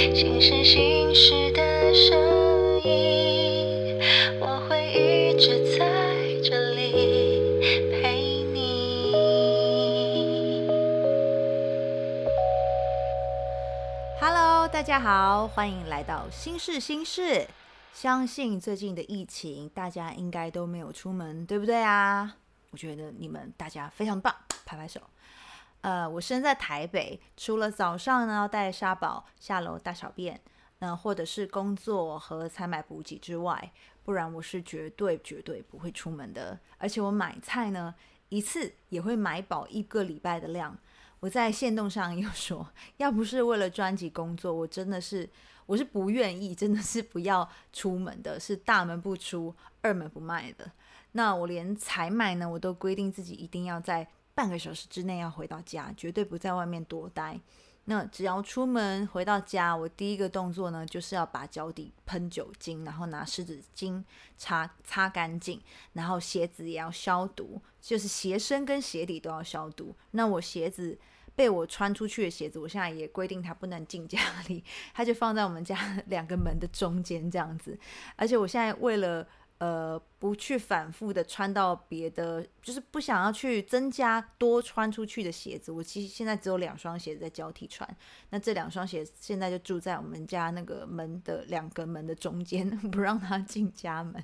心，事心事的声音。我会一直在这里陪你。Hello，大家好，欢迎来到新事新事。相信最近的疫情，大家应该都没有出门，对不对啊？我觉得你们大家非常棒，拍拍手。呃，我身在台北，除了早上呢要带沙宝下楼大小便，那、或者是工作和采买补给之外，不然我是绝对绝对不会出门的。而且我买菜呢，一次也会买饱一个礼拜的量。我在线动上又说，要不是为了专辑工作，我真的是我是不愿意，真的是不要出门的，是大门不出，二门不迈的。那我连采买呢，我都规定自己一定要在半个小时之内要回到家，绝对不在外面多待。那只要出门回到家，我第一个动作呢，就是要把脚底喷酒精，然后拿湿纸巾擦擦干净，然后鞋子也要消毒，就是鞋身跟鞋底都要消毒。那我鞋子被我穿出去的鞋子，我现在也规定它不能进家里，它就放在我们家 两个门的中间这样子。而且我现在为了呃不去反复的穿到别的，就是不想要去增加多穿出去的鞋子，我其实现在只有两双鞋子在交替穿。那这两双鞋现在就住在我们家那个门的两个门的中间，不让它进家门。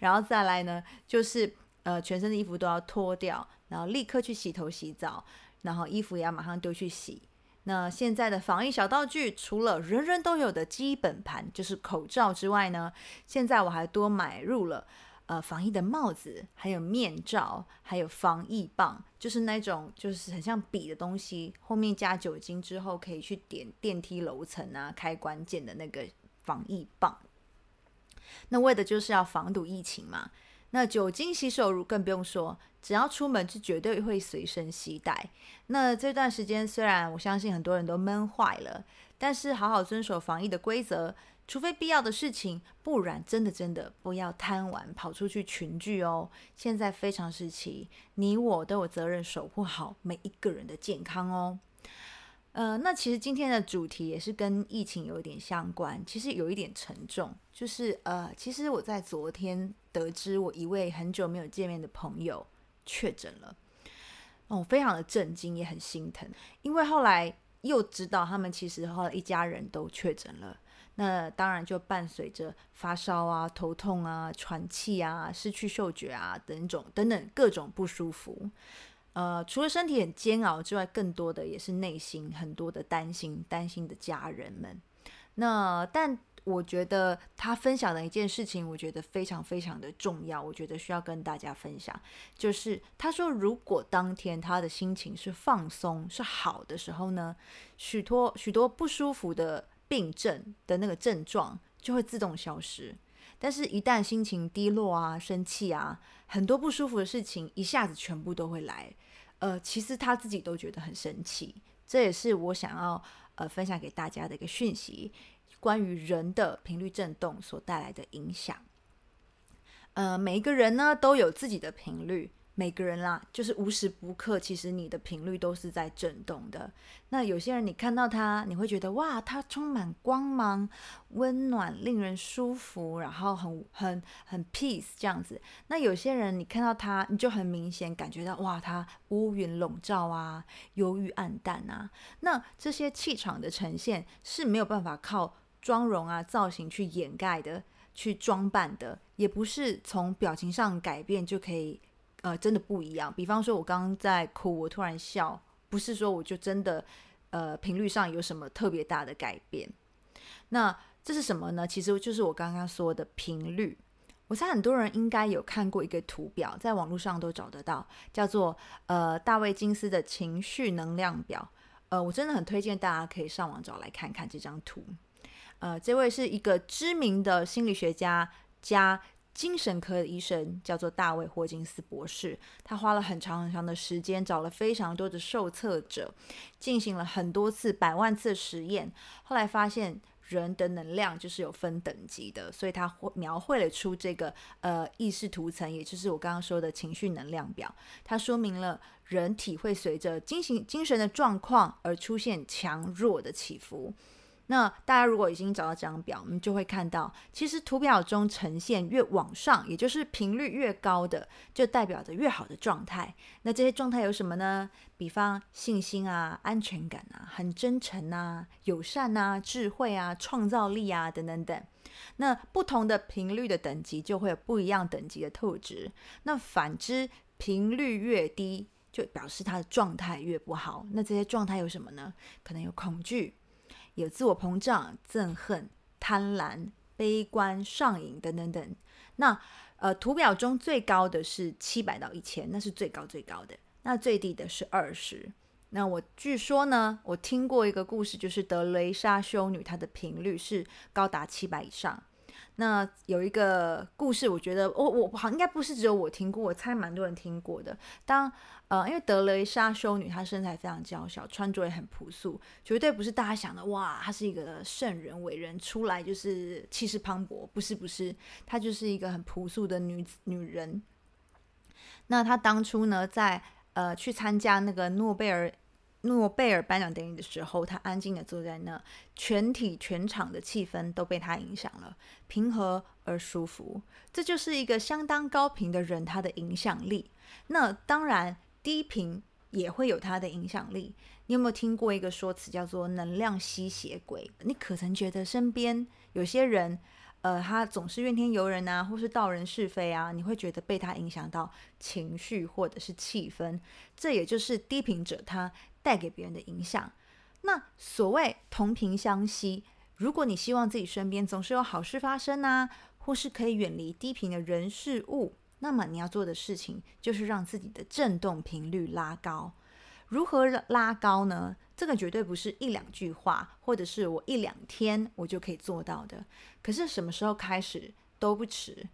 然后再来呢，就是呃全身的衣服都要脱掉，然后立刻去洗头洗澡，然后衣服也要马上丢去洗。那现在的防疫小道具，除了人人都有的基本盘，就是口罩之外呢，现在我还多买入了呃防疫的帽子，还有面罩，还有防疫棒，就是那种就是很像笔的东西，后面加酒精之后可以去点电梯楼层啊开关键的那个防疫棒。那为的就是要防堵疫情嘛。那酒精洗手乳更不用说，只要出门就绝对会随身携带。那这段时间虽然我相信很多人都闷坏了，但是好好遵守防疫的规则，除非必要的事情，不然真的真的不要贪玩跑出去群聚哦。现在非常时期，你我都有责任守护好每一个人的健康哦。呃，那其实今天的主题也是跟疫情有一点相关，其实有一点沉重，就是呃，其实我在昨天得知我一位很久没有见面的朋友确诊了，哦，我非常的震惊，也很心疼，因为后来又知道他们其实后来一家人都确诊了，那当然就伴随着发烧啊、头痛啊、喘气啊、失去嗅觉啊等种等等各种不舒服。呃，除了身体很煎熬之外，更多的也是内心很多的担心，担心的家人们。那但我觉得他分享的一件事情，我觉得非常非常的重要，我觉得需要跟大家分享。就是他说，如果当天他的心情是放松、是好的时候呢，许多许多不舒服的病症的那个症状就会自动消失。但是，一旦心情低落啊、生气啊，很多不舒服的事情一下子全部都会来。呃，其实他自己都觉得很生气，这也是我想要呃分享给大家的一个讯息，关于人的频率振动所带来的影响。呃，每一个人呢都有自己的频率，每个人啦，就是无时不刻，其实你的频率都是在震动的。那有些人你看到他，你会觉得哇，他充满光芒、温暖、令人舒服，然后很很很 peace 这样子。那有些人你看到他，你就很明显感觉到哇，他乌云笼罩啊，忧郁暗淡啊。那这些气场的呈现是没有办法靠妆容啊、造型去掩盖的，去装扮的，也不是从表情上改变就可以。呃，真的不一样。比方说，我刚刚在哭，我突然笑，不是说我就真的呃频率上有什么特别大的改变。那这是什么呢？其实就是我刚刚说的频率。我猜很多人应该有看过一个图表，在网络上都找得到，叫做呃大卫金斯的情绪能量表。呃，我真的很推荐大家可以上网找来看看这张图。呃，这位是一个知名的心理学家加。精神科的医生叫做大卫霍金斯博士，他花了很长很长的时间，找了非常多的受测者，进行了很多次、百万次实验，后来发现人的能量就是有分等级的，所以他描绘了出这个呃意识图层，也就是我刚刚说的情绪能量表。它说明了人体会随着精神精神的状况而出现强弱的起伏。那大家如果已经找到这张表，我们就会看到，其实图表中呈现越往上，也就是频率越高的，就代表着越好的状态。那这些状态有什么呢？比方信心啊、安全感啊、很真诚啊、友善啊、智慧啊、创造力啊等等等。那不同的频率的等级就会有不一样等级的特质。那反之，频率越低，就表示它的状态越不好。那这些状态有什么呢？可能有恐惧。有自我膨胀、憎恨、贪婪、悲观、上瘾等等等。那呃，图表中最高的是七百到一千，那是最高最高的。那最低的是二十。那我据说呢，我听过一个故事，就是德雷莎修女，她的频率是高达七百以上。那有一个故事，我觉得我我好应该不是只有我听过，我猜蛮多人听过的。当呃，因为德雷莎修女她身材非常娇小，穿着也很朴素，绝对不是大家想的哇，她是一个圣人伟人，出来就是气势磅礴。不是不是，她就是一个很朴素的女女人。那她当初呢，在呃去参加那个诺贝尔。诺贝尔颁奖典礼的时候，他安静的坐在那，全体全场的气氛都被他影响了，平和而舒服。这就是一个相当高频的人，他的影响力。那当然，低频也会有他的影响力。你有没有听过一个说辞叫做“能量吸血鬼”？你可曾觉得身边有些人？呃，他总是怨天尤人啊，或是道人是非啊，你会觉得被他影响到情绪或者是气氛，这也就是低频者他带给别人的影响。那所谓同频相吸，如果你希望自己身边总是有好事发生啊，或是可以远离低频的人事物，那么你要做的事情就是让自己的振动频率拉高。如何拉高呢？这个绝对不是一两句话，或者是我一两天我就可以做到的。可是什么时候开始都不迟。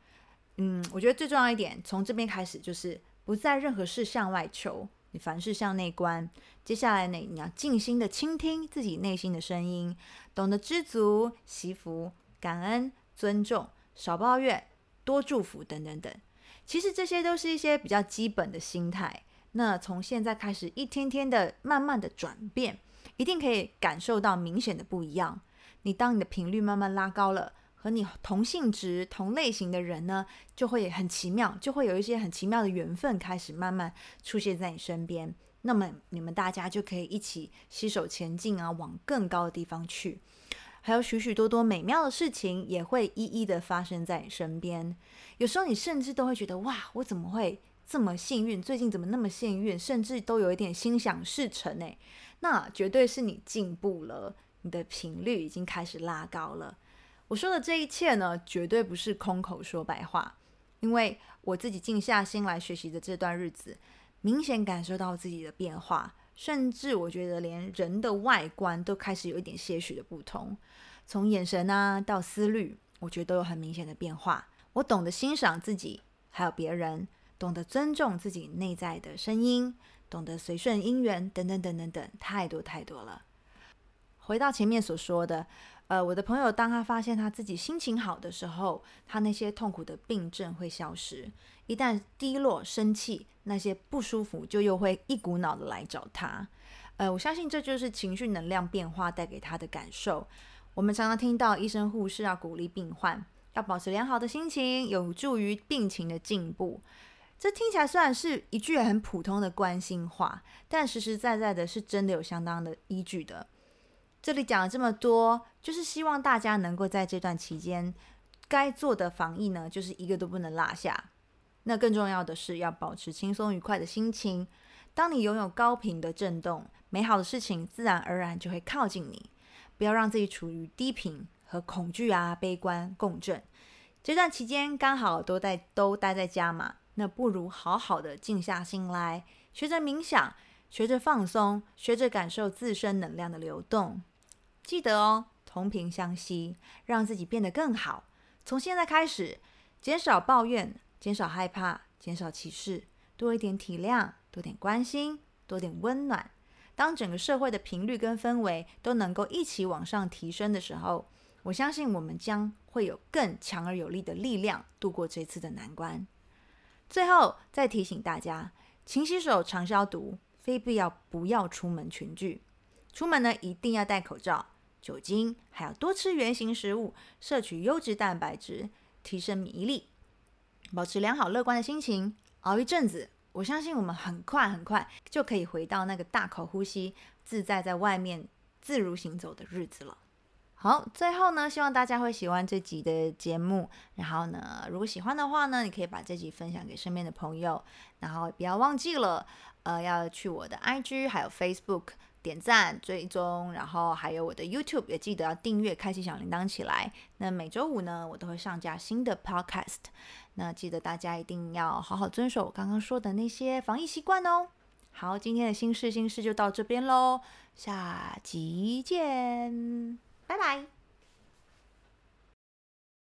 嗯，我觉得最重要一点，从这边开始就是不在任何事向外求，你凡事向内观。接下来呢，你要静心的倾听自己内心的声音，懂得知足、惜福、感恩、尊重，少抱怨，多祝福等等等。其实这些都是一些比较基本的心态。那从现在开始，一天天的慢慢的转变，一定可以感受到明显的不一样。你当你的频率慢慢拉高了，和你同性质、同类型的人呢，就会很奇妙，就会有一些很奇妙的缘分开始慢慢出现在你身边。那么你们大家就可以一起携手前进啊，往更高的地方去。还有许许多多美妙的事情也会一一的发生在你身边。有时候你甚至都会觉得，哇，我怎么会？这么幸运，最近怎么那么幸运，甚至都有一点心想事成呢？那绝对是你进步了，你的频率已经开始拉高了。我说的这一切呢，绝对不是空口说白话，因为我自己静下心来学习的这段日子，明显感受到自己的变化，甚至我觉得连人的外观都开始有一点些许的不同，从眼神啊到思虑，我觉得都有很明显的变化。我懂得欣赏自己，还有别人。懂得尊重自己内在的声音，懂得随顺因缘，等等等等等，太多太多了。回到前面所说的，呃，我的朋友当他发现他自己心情好的时候，他那些痛苦的病症会消失；一旦低落、生气，那些不舒服就又会一股脑的来找他。呃，我相信这就是情绪能量变化带给他的感受。我们常常听到医生、护士要鼓励病患要保持良好的心情，有助于病情的进步。这听起来虽然是一句很普通的关心话，但实实在在的是真的有相当的依据的。这里讲了这么多，就是希望大家能够在这段期间该做的防疫呢，就是一个都不能落下。那更重要的是要保持轻松愉快的心情。当你拥有高频的震动，美好的事情自然而然就会靠近你。不要让自己处于低频和恐惧啊、悲观共振。这段期间刚好都在都待在家嘛。那不如好好的静下心来，学着冥想，学着放松，学着感受自身能量的流动。记得哦，同频相吸，让自己变得更好。从现在开始，减少抱怨，减少害怕，减少歧视，多一点体谅，多点关心，多点温暖。当整个社会的频率跟氛围都能够一起往上提升的时候，我相信我们将会有更强而有力的力量度过这次的难关。最后再提醒大家，勤洗手、常消毒，非必要不要出门群聚。出门呢一定要戴口罩、酒精，还要多吃原形食物，摄取优质蛋白质，提升免疫力，保持良好乐观的心情。熬一阵子，我相信我们很快很快就可以回到那个大口呼吸、自在在外面自如行走的日子了。好，最后呢，希望大家会喜欢这集的节目。然后呢，如果喜欢的话呢，你可以把这集分享给身边的朋友。然后不要忘记了，呃，要去我的 IG 还有 Facebook 点赞追踪，然后还有我的 YouTube 也记得要订阅，开启小铃铛起来。那每周五呢，我都会上架新的 Podcast。那记得大家一定要好好遵守我刚刚说的那些防疫习惯哦。好，今天的新事新事就到这边喽，下集见。拜拜。